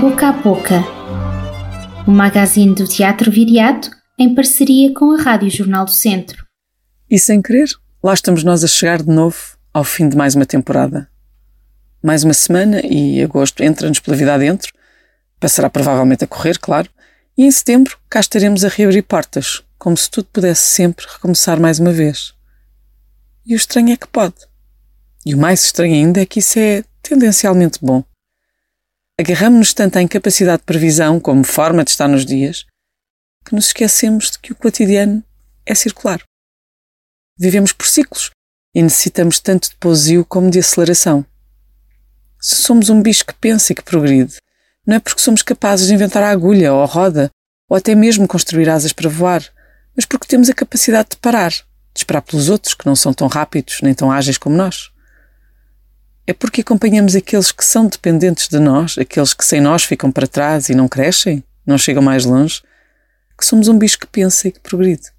Boca a Boca, o magazine do Teatro Viriato em parceria com a Rádio Jornal do Centro. E sem querer, lá estamos nós a chegar de novo ao fim de mais uma temporada. Mais uma semana e agosto entra-nos pela vida adentro, passará provavelmente a correr, claro, e em setembro cá estaremos a reabrir portas, como se tudo pudesse sempre recomeçar mais uma vez. E o estranho é que pode. E o mais estranho ainda é que isso é tendencialmente bom. Agarramos-nos tanto à incapacidade de previsão como forma de estar nos dias que nos esquecemos de que o cotidiano é circular. Vivemos por ciclos e necessitamos tanto de pousio como de aceleração. Se somos um bicho que pensa e que progride, não é porque somos capazes de inventar a agulha ou a roda, ou até mesmo construir asas para voar, mas porque temos a capacidade de parar, de esperar pelos outros que não são tão rápidos nem tão ágeis como nós. É porque acompanhamos aqueles que são dependentes de nós, aqueles que sem nós ficam para trás e não crescem, não chegam mais longe, que somos um bicho que pensa e que progride.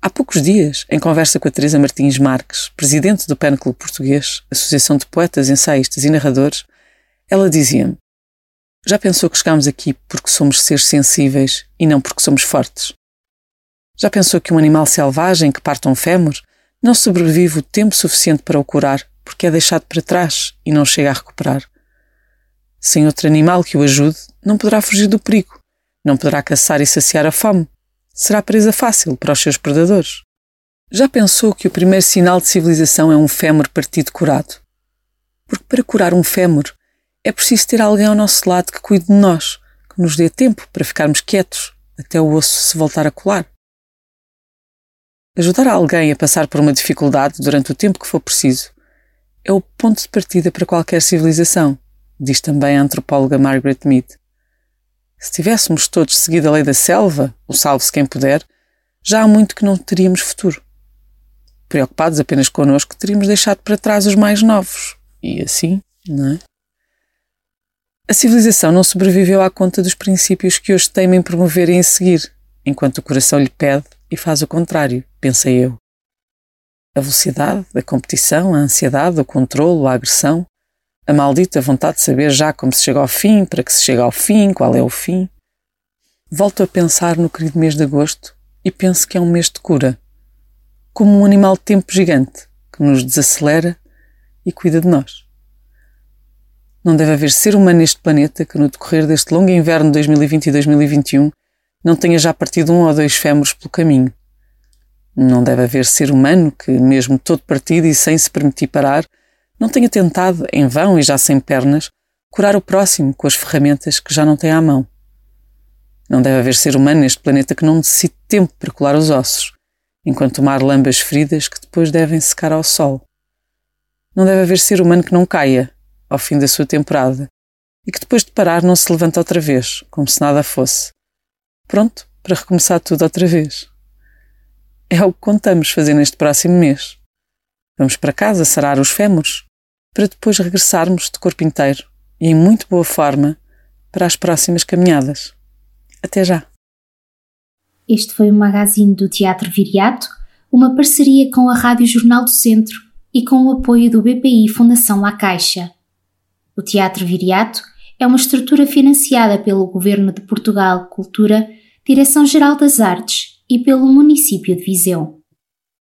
Há poucos dias, em conversa com a Teresa Martins Marques, presidente do PEN Clube Português, Associação de Poetas, Ensaístas e Narradores, ela dizia-me: Já pensou que chegámos aqui porque somos seres sensíveis e não porque somos fortes? Já pensou que um animal selvagem que parte um fémur não sobrevive o tempo suficiente para o curar porque é deixado para trás e não chega a recuperar. Sem outro animal que o ajude, não poderá fugir do perigo, não poderá caçar e saciar a fome. Será presa fácil para os seus predadores. Já pensou que o primeiro sinal de civilização é um fémur partido curado? Porque para curar um fémur é preciso ter alguém ao nosso lado que cuide de nós, que nos dê tempo para ficarmos quietos até o osso se voltar a colar. Ajudar alguém a passar por uma dificuldade durante o tempo que for preciso é o ponto de partida para qualquer civilização, diz também a antropóloga Margaret Mead. Se tivéssemos todos seguido a lei da selva, o salve-se quem puder, já há muito que não teríamos futuro. Preocupados apenas connosco, teríamos deixado para trás os mais novos. E assim, não é? A civilização não sobreviveu à conta dos princípios que hoje temem promover e em seguir, enquanto o coração lhe pede e faz o contrário, pensei eu a velocidade, a competição, a ansiedade, o controlo, a agressão, a maldita vontade de saber já como se chega ao fim, para que se chega ao fim, qual é o fim. Volto a pensar no querido mês de agosto e penso que é um mês de cura, como um animal de tempo gigante que nos desacelera e cuida de nós. Não deve haver ser humano neste planeta que, no decorrer deste longo inverno de 2020 e 2021, não tenha já partido um ou dois fémures pelo caminho não deve haver ser humano que, mesmo todo partido e sem se permitir parar, não tenha tentado, em vão e já sem pernas, curar o próximo com as ferramentas que já não tem à mão. Não deve haver ser humano neste planeta que não necessite tempo para colar os ossos, enquanto tomar lambas feridas que depois devem secar ao sol. Não deve haver ser humano que não caia, ao fim da sua temporada, e que depois de parar não se levanta outra vez, como se nada fosse. Pronto para recomeçar tudo outra vez. É o que contamos fazer neste próximo mês. Vamos para casa sarar os fémures, para depois regressarmos de corpo inteiro e em muito boa forma para as próximas caminhadas. Até já! Este foi o magazine do Teatro Viriato, uma parceria com a Rádio Jornal do Centro e com o apoio do BPI Fundação La Caixa. O Teatro Viriato é uma estrutura financiada pelo Governo de Portugal Cultura, Direção-Geral das Artes e pelo município de Viseu.